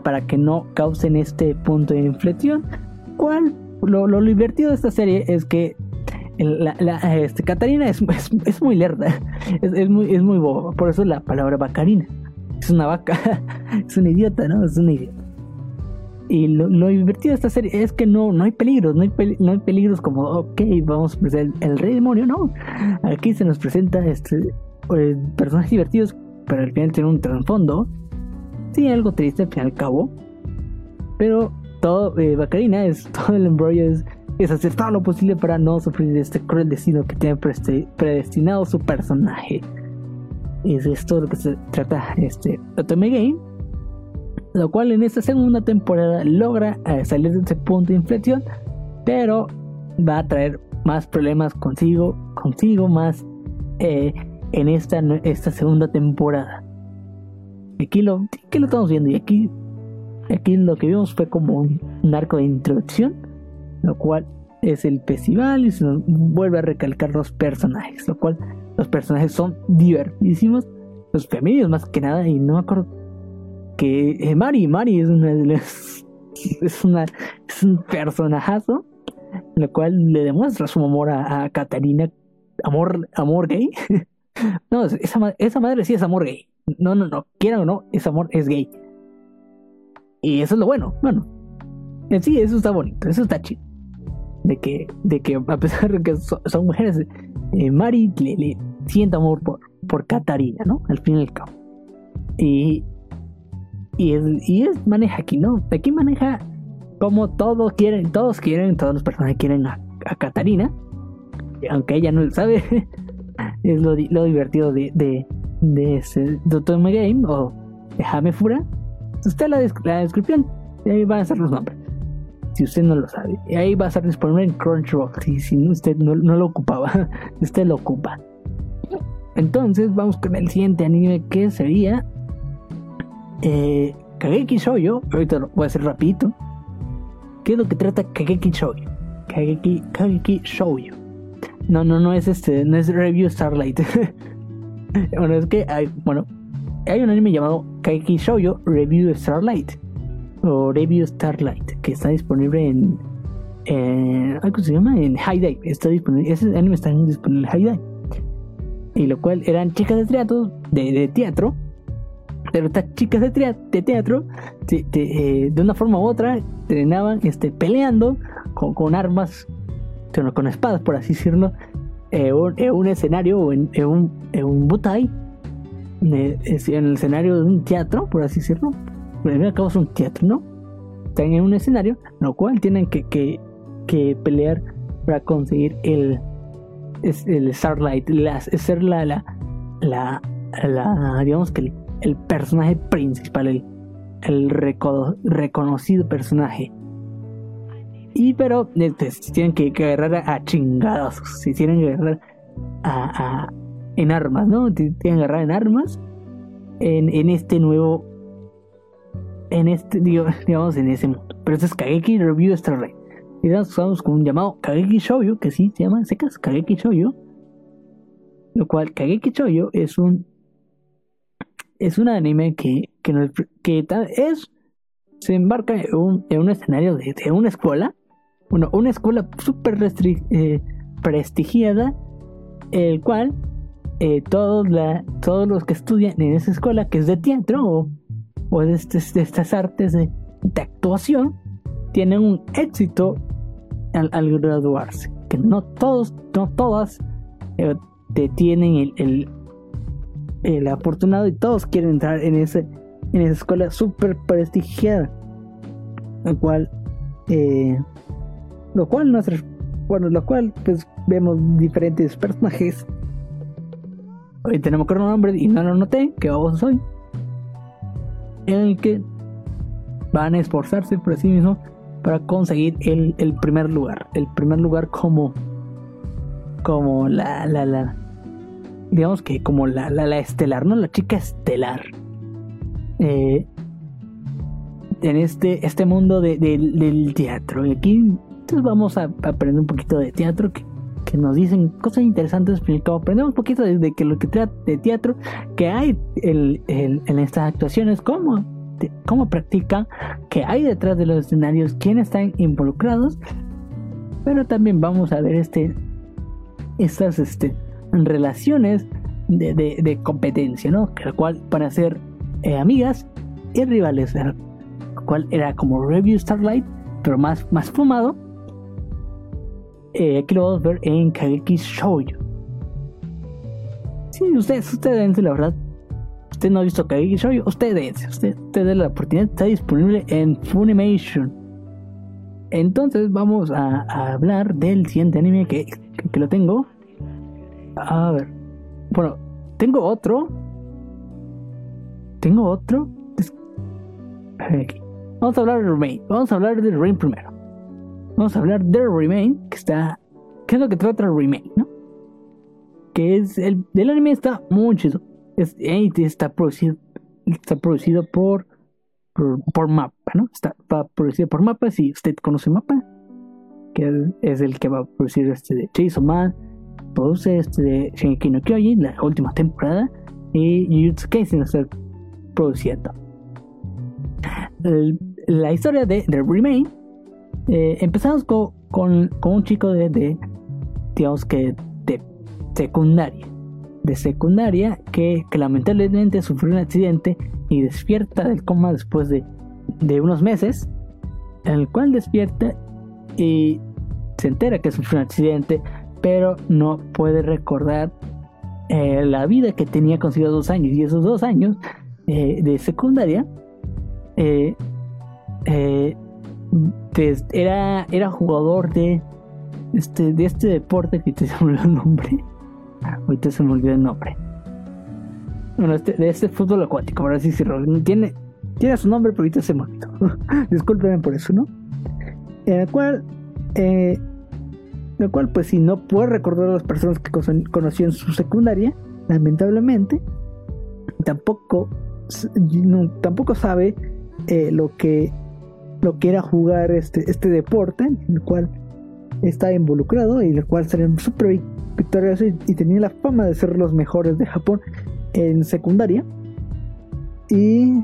para que no causen este punto de inflexión. ¿Cuál? Lo, lo divertido de esta serie es que este, Catarina es, es, muy lerda, es, muy, es muy boba, por eso la palabra bacarina. Es una vaca, es un idiota, ¿no? Es un idiota. Y lo, lo, divertido de esta serie es que no, no hay peligros, no hay, no hay peligros como, ok, vamos a presentar el, rey demonio, no. Aquí se nos presenta este, eh, personajes divertidos, pero al final tiene un trasfondo sí, algo triste al fin y al cabo. Pero todo, eh, Bacarina es todo el embrollo es, es, hacer todo lo posible para no sufrir este cruel destino que tiene predestinado su personaje. Es esto lo que se trata este Otome Game. Lo cual en esta segunda temporada logra eh, salir de ese punto de inflexión. Pero va a traer más problemas consigo, consigo más eh, en esta, esta segunda temporada. Aquí lo, que lo estamos viendo y aquí, aquí lo que vimos fue como un, arco de introducción, lo cual es el festival y se nos vuelve a recalcar los personajes, lo cual los personajes son divertidísimos, los femeninos más que nada, y no me acuerdo que eh, Mari, Mari es una es una es un personajazo, lo cual le demuestra su amor a, a Katarina, amor, amor gay. no, esa, esa madre sí es amor gay. No, no, no, quieran o no, ese amor es gay. Y eso es lo bueno, bueno. En sí, eso está bonito, eso está chido. De que, de que a pesar de que son, mujeres, eh, Mari le, siente amor por, por Katarina, ¿no? Al fin y al cabo. Y, y, es, y es, maneja aquí, ¿no? Aquí maneja como todos quieren, todos quieren, todos los personajes quieren a, a Katarina. Aunque ella no lo sabe, es lo, lo divertido de, de, de ese Dotome Game o de Hamefura usted la, la descripción y ahí van a estar los nombres. Si usted no lo sabe. Y ahí va a estar disponible en Crunchyroll. Si, si usted no, no lo ocupaba. usted lo ocupa. Entonces vamos con el siguiente anime que sería eh, Kageki Shoujo. Ahorita lo voy a hacer rapidito. ¿Qué es lo que trata Kageki Shoujo? Kageki, Kageki Shoujo. No, no, no es este, no es Review Starlight. bueno, es que hay, bueno, hay un anime llamado Kageki Shoujo Review Starlight o Review Starlight que está disponible en, ¿cómo se llama? En High Dive. Está disponible, ese anime está disponible en High Dive y lo cual eran chicas de teatro, de, teatro, pero estas chicas de, de teatro, eh, de, una forma u otra, entrenaban este, peleando con, con armas, con espadas, por así decirlo, en un escenario o en, un, en un butai, en el escenario de un teatro, por así decirlo. Al fin es un teatro, ¿no? Están en un escenario, lo cual tienen que, que, que pelear para conseguir el, el Starlight, es ser la, la, la, digamos que el, personaje principal, el, el reconocido personaje. Y pero este, tienen que, agarrar a, chingados, si tienen que agarrar a, en armas, ¿no? Tienen que agarrar en armas en, en este nuevo, en este, digamos, en ese mundo. Pero esto es Kageki Review Starlight y usamos con un llamado Kageki Shoujo, que sí se llama secas Kageki Shoujo. Lo cual Kageki Shoujo es un es un anime que, que, que es se embarca en un, en un escenario de, de, una escuela, bueno, una escuela súper eh, prestigiada, el cual eh, todos, la, todos los que estudian en esa escuela, que es de teatro o, o de, este, de, estas artes de, actuación, tienen un éxito al, graduarse. Que no todos, no todas eh, te tienen el, el, afortunado y todos quieren entrar en ese en esa escuela súper prestigiada. Lo cual, eh, lo cual nuestros, bueno, lo cual pues vemos diferentes personajes. Hoy tenemos que nombre y no lo noté, que vos soy. En el que van a esforzarse por sí mismos para conseguir el, el primer lugar. El primer lugar como, como la, la, la, digamos que como la, la, la estelar, ¿no? La chica estelar. Eh, en este, este mundo de, del teatro. Y aquí vamos a aprender un poquito de teatro que, que nos dicen cosas interesantes. Aprendemos un poquito de, que lo que trata de teatro que hay en estas actuaciones, como cómo practica, qué hay detrás de los escenarios, quiénes están involucrados, pero también vamos a ver este, estas este, relaciones de, competencia, ¿no? Que la cual van a ser eh, amigas y rivales, cual era como Review Starlight, pero más, más fumado. Aquí lo vamos a ver en Kageki Shoujo. Sí, ustedes, ustedes, la verdad, usted no ha visto Kageki Shoujo, usted es, usted, usted la oportunidad, está disponible en Funimation. Entonces vamos a, hablar del siguiente anime que, que, lo tengo. A ver, bueno, tengo otro. Tengo otro. Vamos a hablar de Remain. Vamos a hablar de Remain primero. Vamos a hablar de Remain, que está. ¿Qué es lo que trata Remain, no? Que es. El del anime está muy chido está producido, está producido por, por, Mapa, ¿no? Está producido por Mapa, si usted conoce Mapa, que es el que va a producir este de Jason Man, produce este de Shingeki no Kyojin, la última temporada, y Jujutsu Kaisen está produciendo. la historia de The Remain, eh, empezamos con, con, un chico de, de digamos que de secundaria de secundaria que, lamentablemente sufrió un accidente y despierta del coma después de, unos meses, en el cual despierta y se entera que sufrió un accidente, pero no puede recordar eh, la vida que tenía consigo dos años. Y esos dos años eh, de secundaria era, era jugador de este, de este deporte que te llamo el nombre ahorita se me olvidó el nombre. Bueno, este, de este fútbol acuático, así decirlo. Tiene, tiene su nombre, pero ahorita se me Discúlpenme por eso, ¿no? En el cual, eh, el cual, pues si no puede recordar a las personas que conoció en su secundaria, lamentablemente, tampoco, tampoco sabe eh, lo que lo que era jugar este, este deporte, en el cual estaba involucrado y el cual serían súper victoriosos y, tenía la fama de ser los mejores de Japón en secundaria. Y,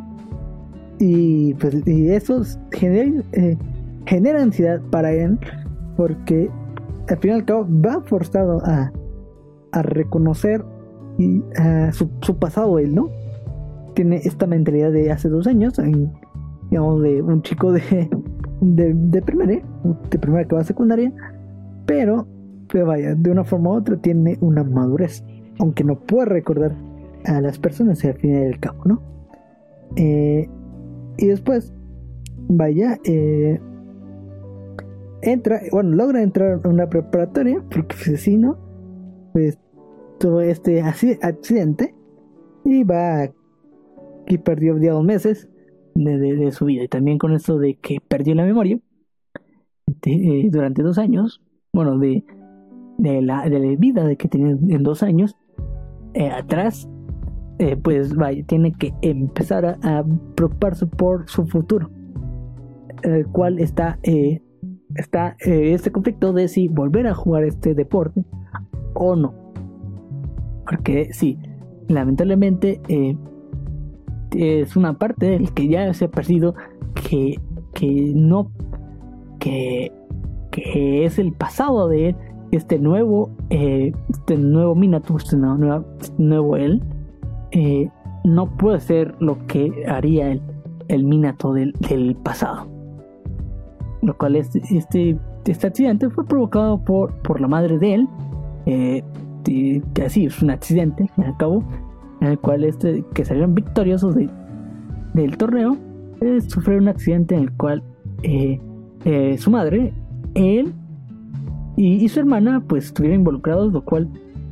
y, pues, y eso genera, eh, genera ansiedad para él porque al fin y al cabo va forzado a, a reconocer y, su, su, pasado él, ¿no? Tiene esta mentalidad de hace dos años, digamos, de un chico de, de, de primaria, de que va a secundaria, pero, pero vaya, de una forma u otra tiene una madurez, aunque no puede recordar a las personas al final del cabo, ¿no? Eh, y después, vaya, eh, entra, bueno, logra entrar a una preparatoria, porque pues si no, pues todo este accidente y va y perdió dos meses de, su vida. Y también con esto de que perdió la memoria eh, durante dos años, bueno, de, la, de la vida de que tenía en dos años, eh, atrás, eh, pues vaya, tiene que empezar a, preocuparse por su futuro, el cual está, está este conflicto de si volver a jugar este deporte o no. Porque sí, lamentablemente es una parte del que ya se ha perdido que, que no que, que es el pasado de él este nuevo eh, este nuevo Minato este nuevo, nuevo él eh, no puede ser lo que haría el, el Minato del, del pasado. Lo cual este, este, este accidente fue provocado por, por la madre de él eh, que así es un accidente al cabo en el cual este, que salieron victoriosos del torneo, eh, sufrieron un accidente en el cual eh, eh, su madre, él y, su hermana pues estuvieron involucrados, lo cual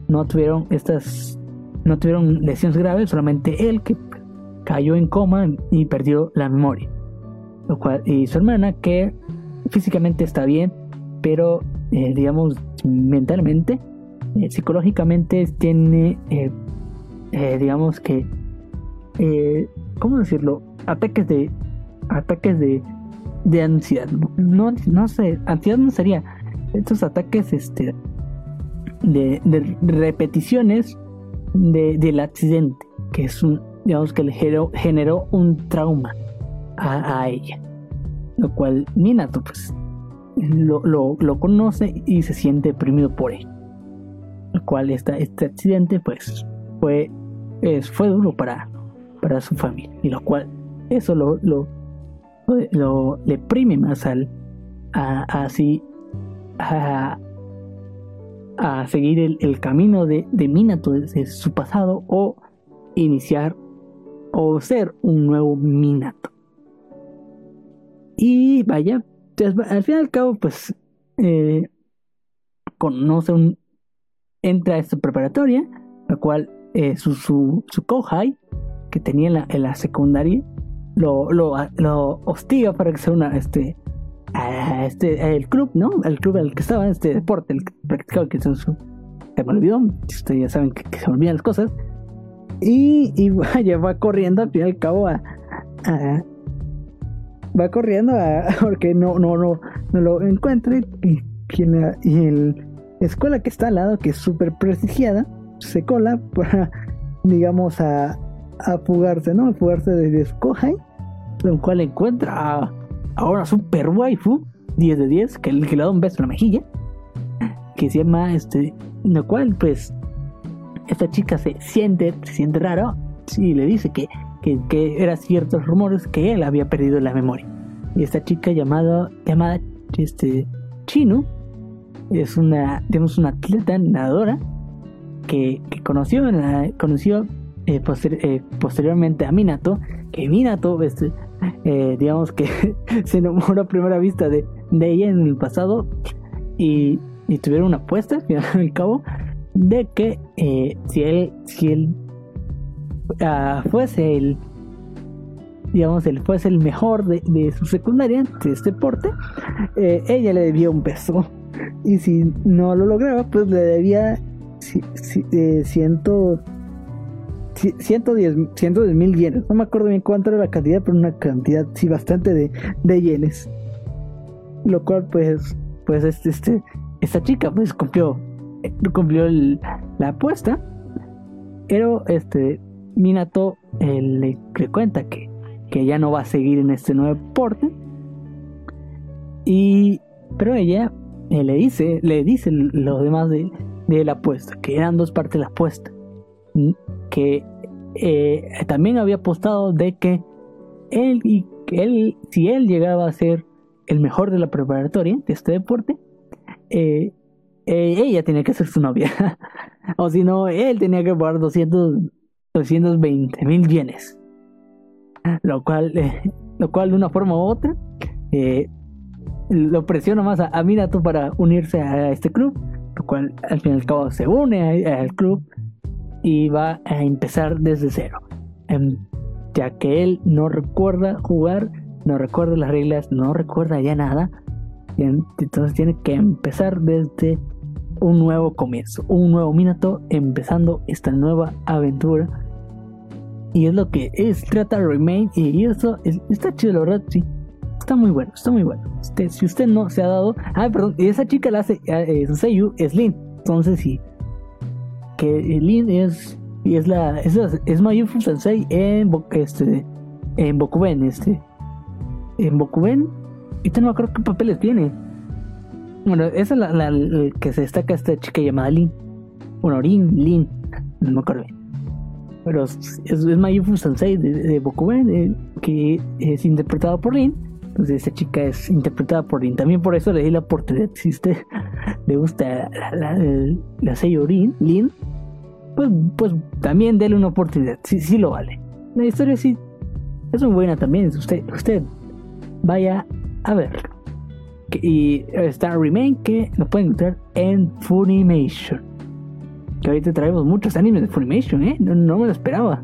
no tuvieron estas, no tuvieron lesiones graves, solamente él que cayó en coma y perdió la memoria. Lo cual, y su hermana que físicamente está bien, pero digamos mentalmente, psicológicamente tiene eh, digamos que, eh, ¿cómo decirlo? Ataques de, ataques de, de ansiedad. No, no sé, ansiedad no sería. Estos ataques, este, de, de repeticiones de, del accidente, que es un, digamos que le generó, generó un trauma a, a, ella. Lo cual Minato, pues, lo, lo, lo, conoce y se siente deprimido por él. Lo cual esta, este accidente, pues, fue, es, fue duro para, para su familia. Y lo cual, eso lo, lo, lo deprime más al, a, así, a, a seguir el, el, camino de, de Minato desde su pasado o iniciar o ser un nuevo Minato. Y vaya, al fin y al cabo, pues eh, conoce un. entra a esta preparatoria, la cual eh, su, su, su que tenía en la, en la secundaria lo, lo, lo, hostiga para que sea una este este el club no el club al que estaba en este deporte el que practicaba que se, me olvidó ustedes ya saben que, se me olvidan las cosas. Y, y vaya va corriendo al fin y al cabo a, va corriendo a, porque no no no no lo encuentre y, y, y el escuela que está al lado que es súper prestigiada se cola para, digamos, a, a fugarse, ¿no? A fugarse de Skohai, lo cual encuentra a, una super waifu, 10 de 10, que, que le da un beso en la mejilla, que se llama, este, lo cual, pues, esta chica se siente, se siente raro, y le dice que, que, que eran ciertos rumores que él había perdido la memoria. Y esta chica llamada, llamada, este, Chino, es una, digamos, una atleta nadadora que, conoció, conoció eh, eh, posteriormente a Minato, que Minato, este, eh, digamos que se enamoró a primera vista de, ella en el pasado y, tuvieron una apuesta, al cabo, de que si él, si él ah, fuese el, digamos, él fuese el mejor de, su secundaria, de este porte, eh, ella le debía un peso. Y si no lo lograba, pues le debía eh, ciento, 110 mil yenes. No me acuerdo bien cuánto era la cantidad, pero una cantidad, sí, bastante de, de yenes. Lo cual, pues, pues este, este, esta chica, pues cumplió, cumplió la apuesta. Pero, este, Minato eh, le, cuenta que, que ya no va a seguir en este nuevo porte. Y, pero ella eh, le dice, le dice lo demás de, de la apuesta, que eran dos partes de la apuesta. Que eh, también había apostado de que él, y él, si él llegaba a ser el mejor de la preparatoria de este deporte, eh, eh, ella tenía que ser su novia. o si no, él tenía que pagar 200, 220 mil yenes. Lo cual, lo cual de una forma u otra lo presiona más a, a Minato para unirse a este club lo cual al fin y al cabo se une al club y va a empezar desde cero, em, ya que él no recuerda jugar, no recuerda las reglas, no recuerda ya nada, entonces tiene que empezar desde un nuevo comienzo, un nuevo Minato empezando esta nueva aventura. Y es lo que es, trata Remain. Y eso está chido, la verdad, sí está muy bueno, está muy bueno. Usted, si usted no se ha dado. Ah, perdón, esa chica la hace. Eh, Seiyu es Lin. Entonces sí. Que Lin es. Y es la. Es, es Mayufu Sensei en, este, en Bokuben. Este. En Bokuben. Y no creo qué papeles tiene. Bueno, esa es la, que se destaca esta chica llamada Lin. Bueno, Lin, Lin. No me acuerdo bien. Pero es, es Mayufu Sensei de, de Bokuben, eh, que es interpretado por Lin entonces esta chica es interpretada por Lin. También por eso le di la oportunidad. Si usted le gusta la, la, la Lin, pues, pues también déle una oportunidad. Sí, sí lo vale. La historia sí es muy buena también. Usted, usted vaya a ver. Y está Remain que lo pueden encontrar en Funimation. Que ahorita traemos muchos animes de Funimation, ¿eh? No, no me lo esperaba.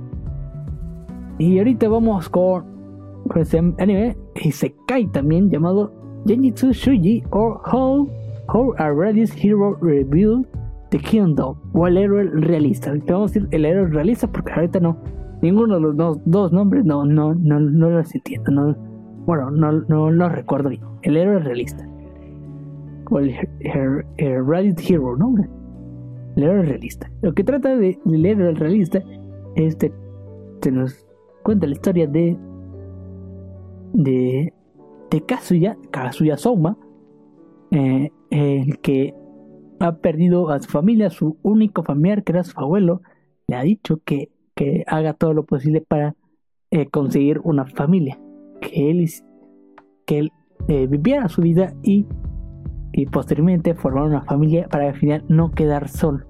Y ahorita vamos con con este anime Isekai también llamado Genjitsu Shuji o How, How a Radius Hero Revealed the Kingdom o el héroe realista. vamos a decir el héroe realista porque ahorita no. Ninguno de los dos, nombres no, no, no, no los entiendo. No, bueno, no, no los recuerdo bien. El héroe realista. O el, Radiant Hero, ¿no? El héroe realista. Lo que trata de, del héroe realista es de, se nos cuenta la historia de de, de Kazuya, Kazuya Souma, eh, el que ha perdido a su familia, su único familiar, que era su abuelo, le ha dicho que, que haga todo lo posible para eh, conseguir una familia, que él, que él eh, viviera su vida y, y posteriormente formar una familia para al final no quedar solo,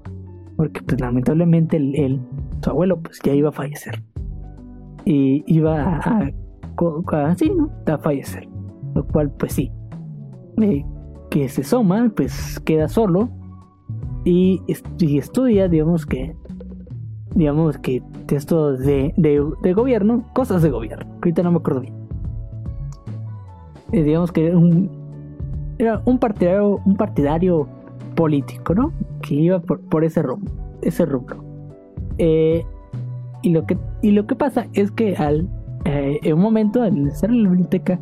porque pues lamentablemente el, su abuelo pues ya iba a fallecer y iba a así, ¿no? a fallecer. Lo cual, pues sí, eh, que se soma, pues queda solo y, estudia, digamos que, digamos que textos de, de, gobierno, cosas de gobierno, ahorita no me acuerdo bien. Eh, digamos que era un, era un partidario, un partidario político, ¿no? Que iba por, por ese rumbo, ese rubro. Eh, y lo que y lo que pasa es que al eh, en un momento, al estar en la biblioteca,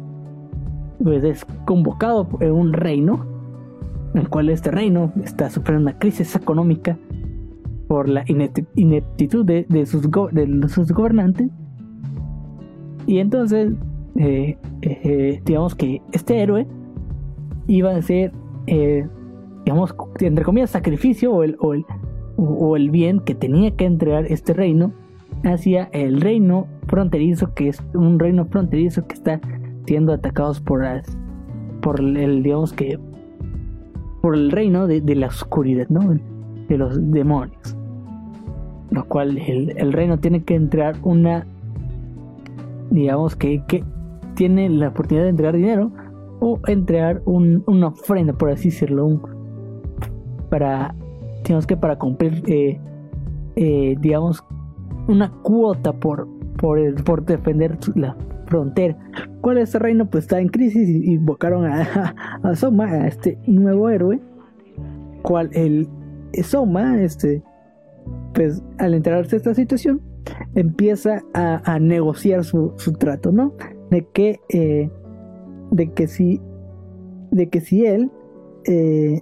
pues es convocado en un reino, en el cual este reino está sufriendo una crisis económica por la ineptitud de, sus, de sus gobernantes. Y entonces, eh, eh, digamos que este héroe iba a ser, digamos, entre comillas, sacrificio o el, o el, o el bien que tenía que entregar este reino hacia el reino fronterizo, que es un reino fronterizo que está siendo atacados por por el, digamos que, por el reino de, la oscuridad, ¿no? De los demonios. Lo cual el, reino tiene que entrar una, digamos que, que tiene la oportunidad de entregar dinero o entregar un, una ofrenda, por así decirlo, un, para, digamos que para cumplir, eh, eh, digamos, una cuota por, por, por defender la frontera. ¿Cuál es este reino? Pues está en crisis y invocaron a, a, Soma, a este nuevo héroe. Cual el Soma, este, pues al enterarse de esta situación, empieza a, negociar su, trato, ¿no? De que, eh, de que si, de que si él eh,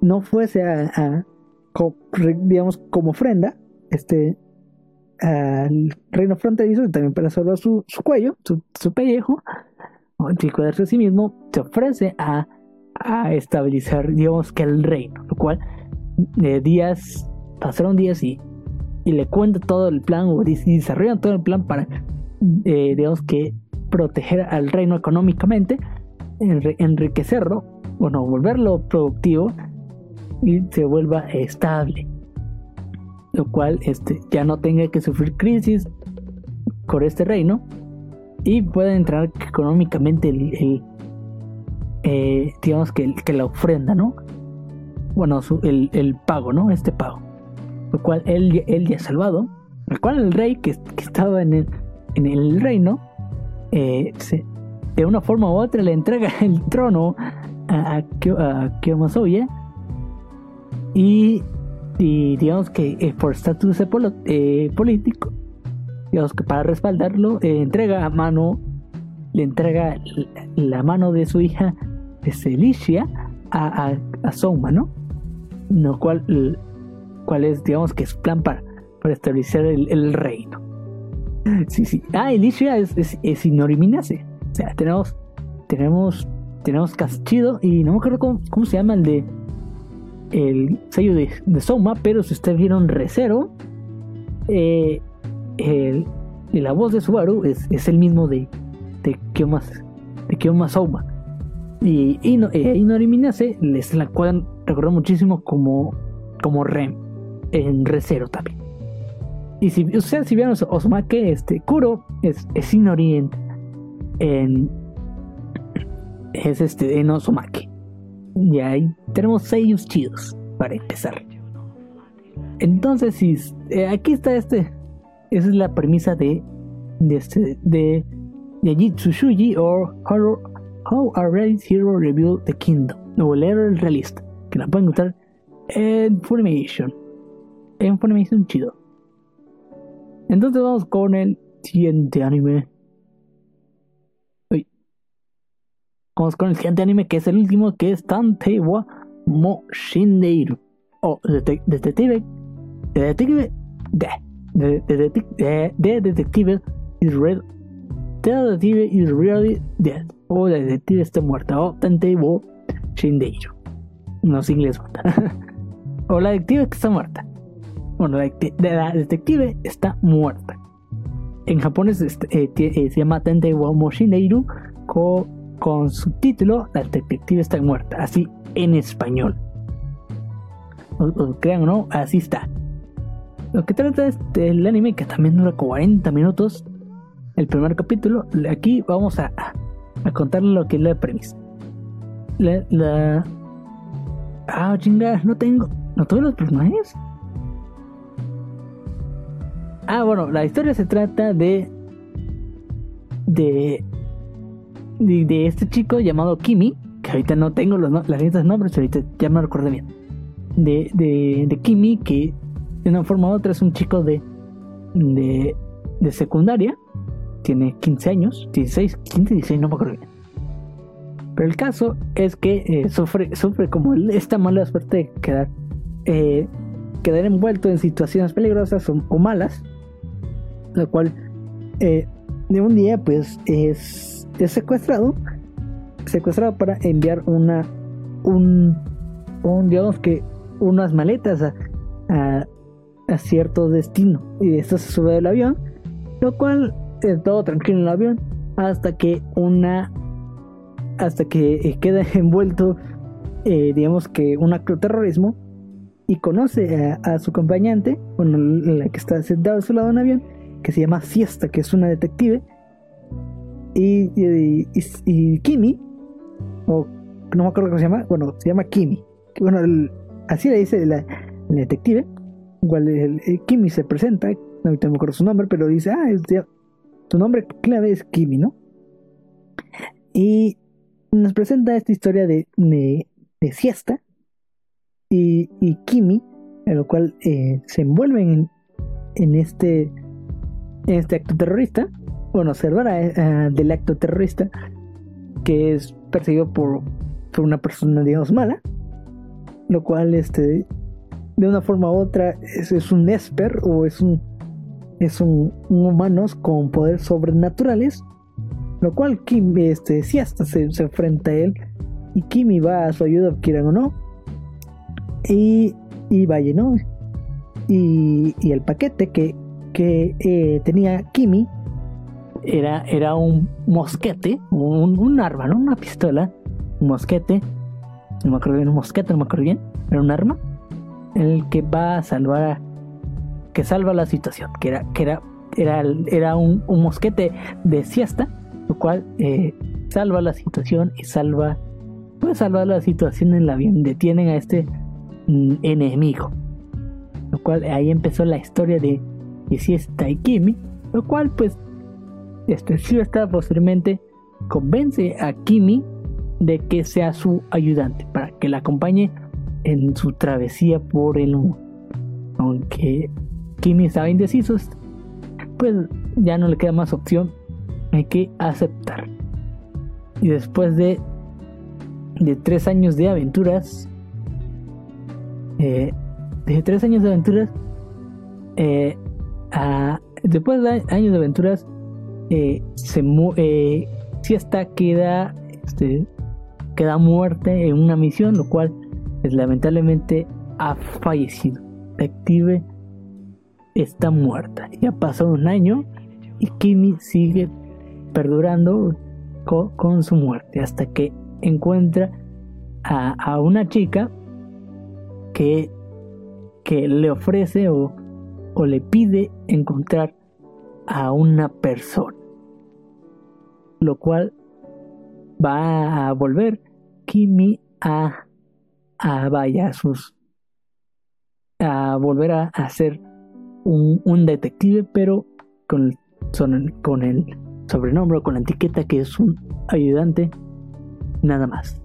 no fuese a, digamos, como ofrenda, este, al reino fronterizo, también para salvar su, cuello, su, pellejo, y cuidarse a sí mismo, se ofrece a, estabilizar, digamos, que el reino, lo cual, de días, pasaron días y, y le cuenta todo el plan, o desarrollan todo el plan para, eh, digamos, que proteger al reino económicamente, enriquecerlo, bueno, volverlo productivo y se vuelva estable lo cual este, ya no tenga que sufrir crisis por este reino y pueda entrar económicamente el, eh, digamos que, que, la ofrenda, ¿no? Bueno, el, pago, ¿no? Este pago. Lo cual él, él ya ha salvado. El cual el rey que, estaba en el, en el reino, eh, de una forma u otra le entrega el trono a, a, a y y digamos que eh, por estatus eh, político, digamos que para respaldarlo, eh, entrega a mano, le entrega la, mano de su hija Celicia a, a, Soma, ¿no? Lo cual, cual es, digamos que es plan para, para establecer el, reino. Sí, sí. Ah, Elicia es, es, es O sea, tenemos, tenemos, tenemos Caschido y no me acuerdo cómo, cómo se llama el de el sello de, Soma, pero si ustedes vieron Recero, eh, la voz de Subaru es, es el mismo de, de Kyoma, de Soma. Y, y no, eh, Minase les la cual recordó muchísimo como, como Rem en Recero también. Y si ustedes si vieron Osumake, este Kuro es, es Inori en, en es este en Osumake. Y ahí tenemos sellos chidos para empezar. Entonces, si, eh, aquí está este. Esa es la premisa de. De este. De. De Jitsushuji o How, How a Realist Hero Revealed the Kingdom. O el héroe realista. Que la pueden encontrar en Funimation. En Funimation chido. Entonces vamos con el siguiente anime. Vamos con el siguiente anime que es el último que es Tante wa Mo Shindeiru. O detective. Detective. De. De, de, de, detective is. The detective is really dead. O la detective está muerta. O Tante wa Shindeiru. No es inglés. o la detective que está muerta. Bueno, la, la detective está muerta. En japonés este, eh, eh, se llama Tante wa Mo Shindeiru. Con su título La detective está muerta, así en español. O, crean o no, así está. Lo que trata es el anime que también dura 40 minutos. El primer capítulo. Aquí vamos a, a contarle lo que es la premisa. La, la... Ah, chinga, no tengo. ¿No todos los personajes? Ah, bueno, la historia se trata de. De de, este chico llamado Kimi, que ahorita no tengo los, las listas de nombres, ahorita ya me recuerdo bien. De, de, de, Kimi, que de una forma u otra es un chico de, de, de secundaria, tiene 15 años, 16, 15, 16, no me acuerdo bien. Pero el caso es que eh, sufre, sufre como esta mala suerte de quedar, eh, quedar envuelto en situaciones peligrosas o, malas, lo cual eh, de un día pues es es secuestrado, secuestrado para enviar una, un, un digamos que unas maletas a, a, cierto destino. Y esto se sube del avión, lo cual es todo tranquilo en el avión hasta que una, hasta que eh, queda envuelto, eh, digamos que un acto terrorismo y conoce a, su acompañante, bueno, la que está sentado a su lado en avión, que se llama Fiesta, que es una detective y, y, Kimi, o no me acuerdo cómo se llama, bueno, se llama Kimi. Bueno, así le dice la, detective. Igual el, Kimi se presenta, no me acuerdo su nombre, pero dice, ah, su nombre clave es Kimi, ¿no? Y nos presenta esta historia de, de, siesta y, y, Kimi, en lo cual eh, se envuelven en, este, en este acto terrorista, bueno, uh, del acto terrorista que es perseguido por, por una persona, digamos, mala, lo cual, este, de una forma u otra, es, un Esper o es un, es un, humanos con poderes sobrenaturales lo cual Kimi, este, sí hasta se, enfrenta a él. Y Kimi va a su ayuda, quieran o no. Y, y vaya, ¿no? Y, y el paquete que, que eh, tenía Kimi era, era un mosquete, un, un, arma, ¿no? Una pistola, un mosquete. No me acuerdo bien, un mosquete, no me acuerdo bien. Era un arma. El que va a salvar que salva la situación. Que era, que era, era, era un, un mosquete de siesta lo cual eh, salva la situación y salva, puede salvar la situación en la bien, detienen a este mm, enemigo, lo cual ahí empezó la historia de, si es Taikimi, lo cual pues este está posteriormente convence a Kimi de que sea su ayudante para que la acompañe en su travesía por el mundo. Aunque Kimi estaba indeciso, pues ya no le queda más opción hay que aceptar. Y después de, de tres años de aventuras, eh, de tres años de aventuras, eh, después de años de aventuras, eh, se eh, Siesta queda, este, queda muerte en una misión, lo cual pues, lamentablemente ha fallecido. Detective está muerta. Ya pasó un año y Kimi sigue perdurando con, su muerte hasta que encuentra a, una chica que, que le ofrece o, o le pide encontrar a una persona, lo cual va a volver Kimi a, a vaya sus a volver a, a ser un, un, detective pero con, con el sobrenombre con la etiqueta que es un ayudante, nada más.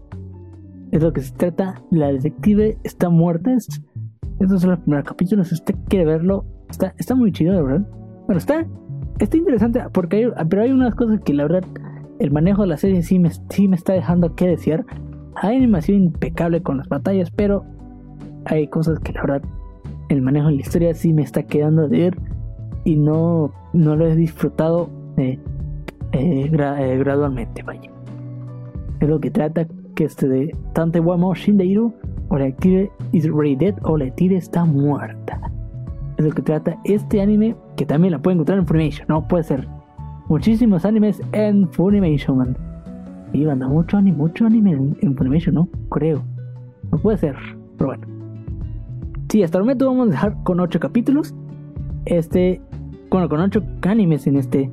Es lo que se trata. La detective está muerta. estos son los primeros capítulos. Si usted quiere verlo, está, está muy chido, verdad. Bueno, está, está interesante porque hay, pero hay unas cosas que la verdad el manejo de la serie sí me, sí me está dejando que desear. Hay animación impecable con las batallas, pero hay cosas que la verdad el manejo de la historia sí me está quedando de ver y no, no lo he disfrutado de eh, eh, gradualmente, vaya. Es lo que trata que este de Tante Wamo Shindeiru o la tire is ready dead o la tire está muerta. Es lo que trata este anime que también la pueden encontrar en Funimation, no puede ser. Muchísimos animes en Funimation, man. Y anda mucho anime, mucho anime en, Funimation, ¿no? Creo. No puede ser, pero bueno. Sí, hasta el momento vamos a dejar con 8 capítulos. Este, bueno, con 8 animes en este,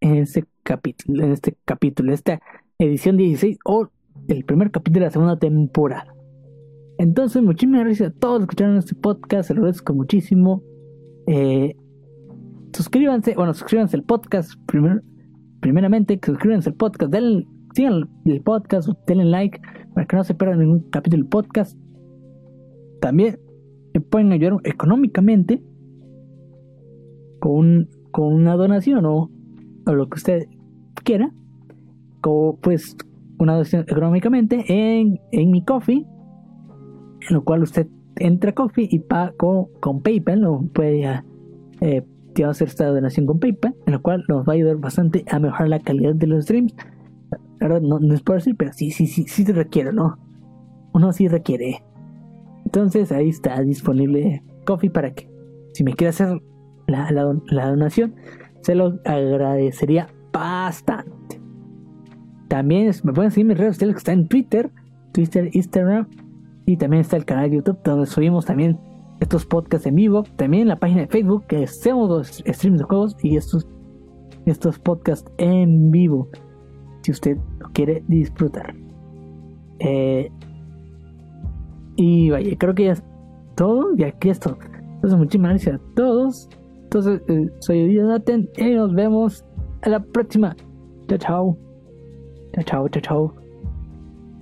en este capítulo, en este capítulo, esta edición 16 o el primer capítulo de la segunda temporada. Entonces, muchísimas gracias a todos los que escucharon este podcast, se lo agradezco muchísimo. Eh, suscríbanse, bueno, suscríbanse al podcast primero, primeramente, suscríbanse al podcast, denle, sigan el podcast, denle like para que no se pierdan ningún capítulo del podcast. También me pueden ayudar económicamente con, con una donación o, lo que usted quiera, como pues una donación económicamente en, en mi coffee, en lo cual usted entra a coffee y paga con, PayPal, o puede eh, hacer esta donación con PayPal, en lo cual nos va a ayudar bastante a mejorar la calidad de los streams. La no, es por decir, pero sí, sí, sí, sí te requiere, ¿no? Uno sí requiere. Entonces ahí está disponible Coffee para que si me quiere hacer la, la, donación, se lo agradecería bastante. También me pueden seguir mis redes sociales que está en Twitter, Twitter, Instagram y también está el canal de YouTube donde subimos también estos podcasts en vivo. También la página de Facebook que hacemos los streams de juegos y estos, estos podcasts en vivo si usted lo quiere disfrutar. Eh, y vaya, creo que ya es todo. Y aquí es. Entonces, muchísimas gracias a todos. Entonces, eh, soy Daten y nos vemos a la próxima. Chao. Chao, chao, chao, chao.